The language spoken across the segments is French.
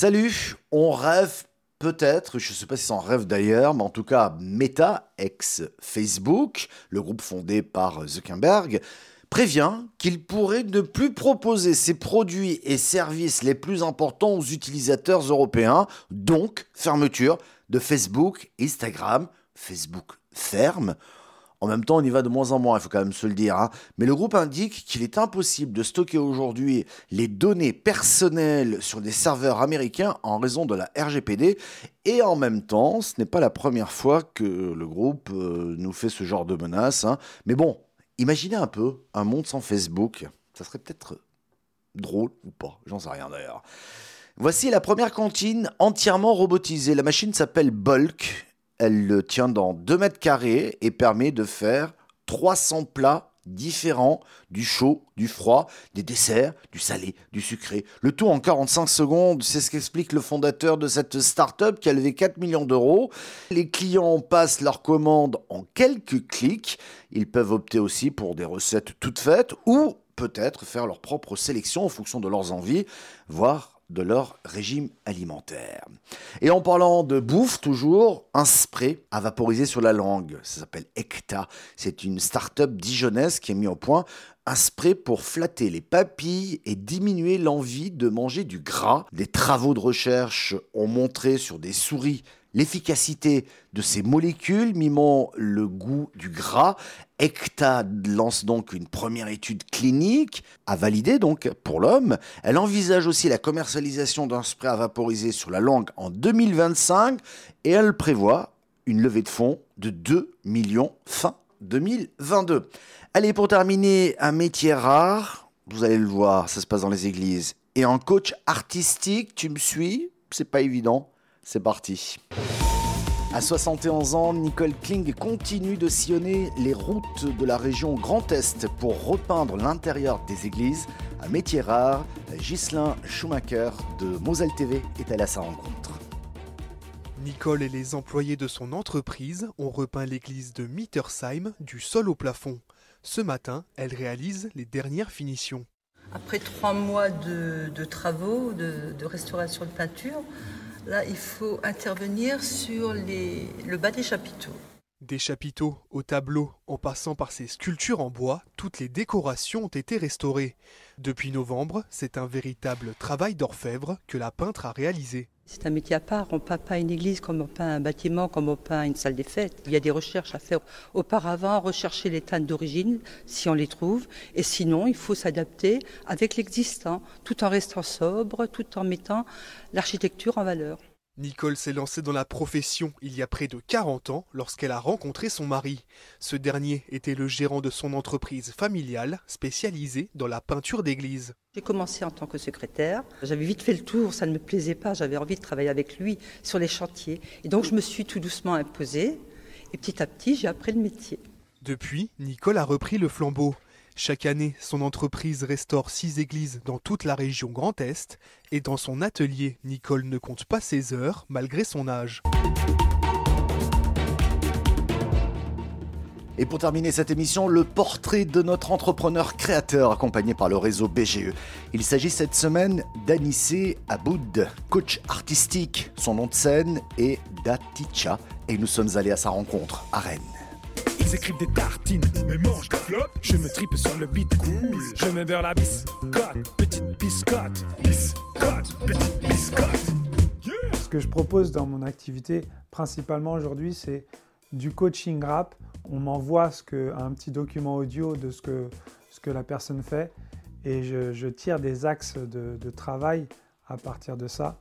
Salut, on rêve peut-être, je ne sais pas si c'est en rêve d'ailleurs, mais en tout cas Meta, ex-Facebook, le groupe fondé par Zuckerberg, prévient qu'il pourrait ne plus proposer ses produits et services les plus importants aux utilisateurs européens, donc fermeture de Facebook, Instagram, Facebook ferme. En même temps, on y va de moins en moins, il faut quand même se le dire. Hein. Mais le groupe indique qu'il est impossible de stocker aujourd'hui les données personnelles sur des serveurs américains en raison de la RGPD. Et en même temps, ce n'est pas la première fois que le groupe euh, nous fait ce genre de menace. Hein. Mais bon, imaginez un peu un monde sans Facebook. Ça serait peut-être drôle ou pas, j'en sais rien d'ailleurs. Voici la première cantine entièrement robotisée. La machine s'appelle Bulk elle le tient dans 2 mètres carrés et permet de faire 300 plats différents, du chaud, du froid, des desserts, du salé, du sucré. Le tout en 45 secondes, c'est ce qu'explique le fondateur de cette start-up qui a levé 4 millions d'euros. Les clients passent leurs commandes en quelques clics. Ils peuvent opter aussi pour des recettes toutes faites ou peut-être faire leur propre sélection en fonction de leurs envies, voire de leur régime alimentaire. Et en parlant de bouffe, toujours, un spray à vaporiser sur la langue. Ça s'appelle Ecta. C'est une start-up dijonnaise qui a mis au point un spray pour flatter les papilles et diminuer l'envie de manger du gras. Des travaux de recherche ont montré sur des souris l'efficacité de ces molécules mimant le goût du gras. ECTA lance donc une première étude clinique à valider donc pour l'homme. Elle envisage aussi la commercialisation d'un spray à vaporiser sur la langue en 2025 et elle prévoit une levée de fonds de 2 millions fin 2022. Allez, pour terminer, un métier rare, vous allez le voir, ça se passe dans les églises. Et en coach artistique, tu me suis? C'est pas évident. C'est parti. À 71 ans, Nicole Kling continue de sillonner les routes de la région Grand Est pour repeindre l'intérieur des églises. Un métier rare, Ghislain Schumacher de Moselle TV est allé à sa rencontre. Nicole et les employés de son entreprise ont repeint l'église de Mittersheim du sol au plafond. Ce matin, elle réalise les dernières finitions. Après trois mois de, travaux, de, restauration de peinture, là, il faut intervenir sur le bas des chapiteaux. Des chapiteaux au tableau, en passant par ces sculptures en bois, toutes les décorations ont été restaurées. Depuis novembre, c'est un véritable travail d'orfèvre que la peintre a réalisé. C'est un métier à part. On ne peint pas une église comme on peint un bâtiment, comme on peint une salle des fêtes. Il y a des recherches à faire auparavant, rechercher les teintes d'origine, si on les trouve. Et sinon, il faut s'adapter avec l'existant, tout en restant sobre, tout en mettant l'architecture en valeur. Nicole s'est lancée dans la profession il y a près de 40 ans lorsqu'elle a rencontré son mari. Ce dernier était le gérant de son entreprise familiale spécialisée dans la peinture d'église. J'ai commencé en tant que secrétaire. J'avais vite fait le tour, ça ne me plaisait pas, j'avais envie de travailler avec lui sur les chantiers. Et donc je me suis tout doucement imposée et petit à petit j'ai appris le métier. Depuis, Nicole a repris le flambeau. Chaque année, son entreprise restaure six églises dans toute la région Grand Est et dans son atelier, Nicole ne compte pas ses heures malgré son âge. Et pour terminer cette émission, le portrait de notre entrepreneur créateur accompagné par le réseau BGE. Il s'agit cette semaine d'Anissé Aboud, coach artistique. Son nom de scène est Daticha et nous sommes allés à sa rencontre à Rennes. Des tartines, mais mangent des flops. Je me tripe sur le beat. Je me beurre la biscotte, petite biscotte, biscotte, petite biscotte. Ce que je propose dans mon activité, principalement aujourd'hui, c'est du coaching rap. On m'envoie un petit document audio de ce que, la personne fait et je, tire des axes de travail à partir de ça.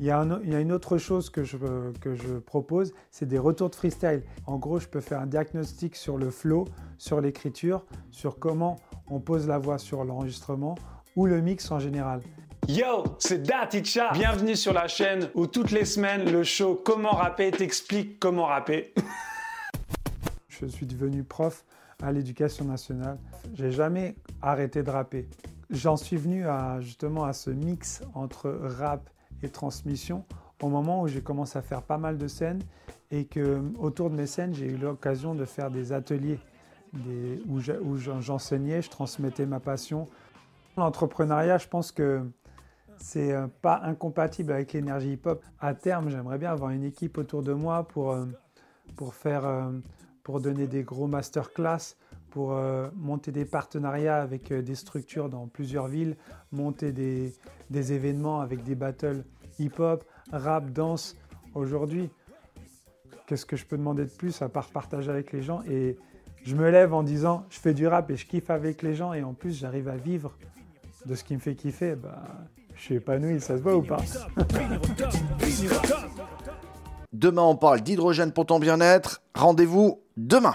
Il y, a une autre chose que je, que je propose, c'est des retours de freestyle. En gros, je peux faire un diagnostic sur le flow, sur l'écriture, sur comment on pose la voix sur l'enregistrement ou le mix en général. Yo, c'est Daticha. Bienvenue sur la chaîne où toutes les semaines le show Comment rapper t'explique comment rapper. je suis devenu prof à l'éducation nationale. J'ai jamais arrêté de rapper. J'en suis venu à justement à ce mix entre rap et transmission au moment où j'ai commencé à faire pas mal de scènes et que autour de mes scènes, j'ai eu l'occasion de faire des ateliers où j'enseignais, je transmettais ma passion. L'entrepreneuriat, je pense que c'est euh, pas incompatible avec l'énergie hip-hop. À terme, j'aimerais bien avoir une équipe autour de moi pour, euh, pour, faire, euh, pour donner des gros masterclass, pour monter des partenariats avec des structures dans plusieurs villes, monter des, des événements avec des battles hip-hop, rap, danse. Aujourd'hui, qu'est-ce que je peux demander de plus à part partager avec les gens? Et je me lève en disant, je fais du rap et je kiffe avec les gens et en plus j'arrive à vivre de ce qui me fait kiffer. Bah, je suis épanoui, ça se voit ou pas? Demain, on parle d'hydrogène pour ton bien-être. Rendez-vous demain.